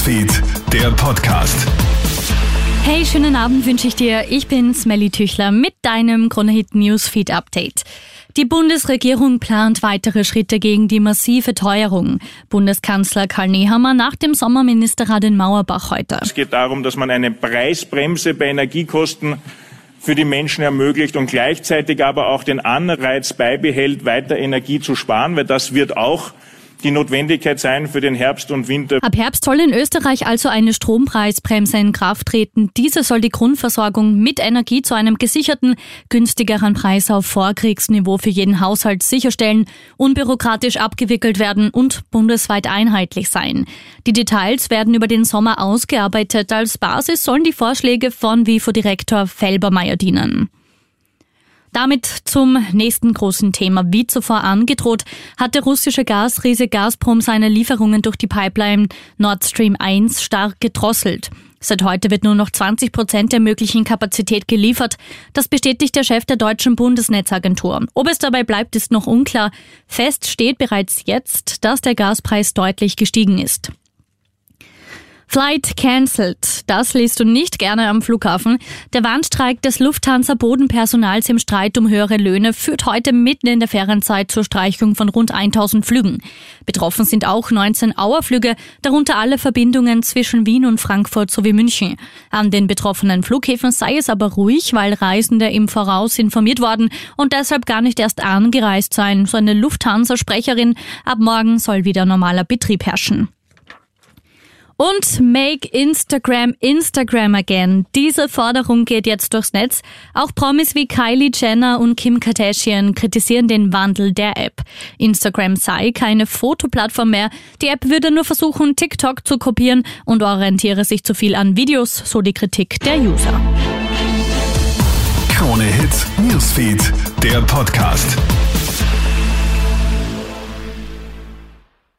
Newsfeed, der Podcast. Hey, schönen Abend wünsche ich dir. Ich bin Smelly Tüchler mit deinem Kronehit Newsfeed Update. Die Bundesregierung plant weitere Schritte gegen die massive Teuerung. Bundeskanzler Karl Nehammer nach dem Sommerministerrat in Mauerbach heute. Es geht darum, dass man eine Preisbremse bei Energiekosten für die Menschen ermöglicht und gleichzeitig aber auch den Anreiz beibehält, weiter Energie zu sparen, weil das wird auch die Notwendigkeit sein für den Herbst und Winter. Ab Herbst soll in Österreich also eine Strompreisbremse in Kraft treten. Diese soll die Grundversorgung mit Energie zu einem gesicherten, günstigeren Preis auf Vorkriegsniveau für jeden Haushalt sicherstellen, unbürokratisch abgewickelt werden und bundesweit einheitlich sein. Die Details werden über den Sommer ausgearbeitet. Als Basis sollen die Vorschläge von WIFO-Direktor Felbermeier dienen. Damit zum nächsten großen Thema. Wie zuvor angedroht, hat der russische Gasriese Gazprom seine Lieferungen durch die Pipeline Nord Stream 1 stark gedrosselt. Seit heute wird nur noch 20 Prozent der möglichen Kapazität geliefert. Das bestätigt der Chef der deutschen Bundesnetzagentur. Ob es dabei bleibt, ist noch unklar. Fest steht bereits jetzt, dass der Gaspreis deutlich gestiegen ist. Flight cancelled. Das liest du nicht gerne am Flughafen. Der Warnstreik des Lufthansa-Bodenpersonals im Streit um höhere Löhne führt heute mitten in der Ferienzeit zur Streichung von rund 1000 Flügen. Betroffen sind auch 19 Auerflüge, darunter alle Verbindungen zwischen Wien und Frankfurt sowie München. An den betroffenen Flughäfen sei es aber ruhig, weil Reisende im Voraus informiert worden und deshalb gar nicht erst angereist seien, so eine Lufthansa-Sprecherin. Ab morgen soll wieder normaler Betrieb herrschen. Und Make Instagram Instagram again. Diese Forderung geht jetzt durchs Netz. Auch Promis wie Kylie Jenner und Kim Kardashian kritisieren den Wandel der App. Instagram sei keine Fotoplattform mehr. Die App würde nur versuchen, TikTok zu kopieren und orientiere sich zu viel an Videos, so die Kritik der User. Krone Hits, Newsfeed, der Podcast.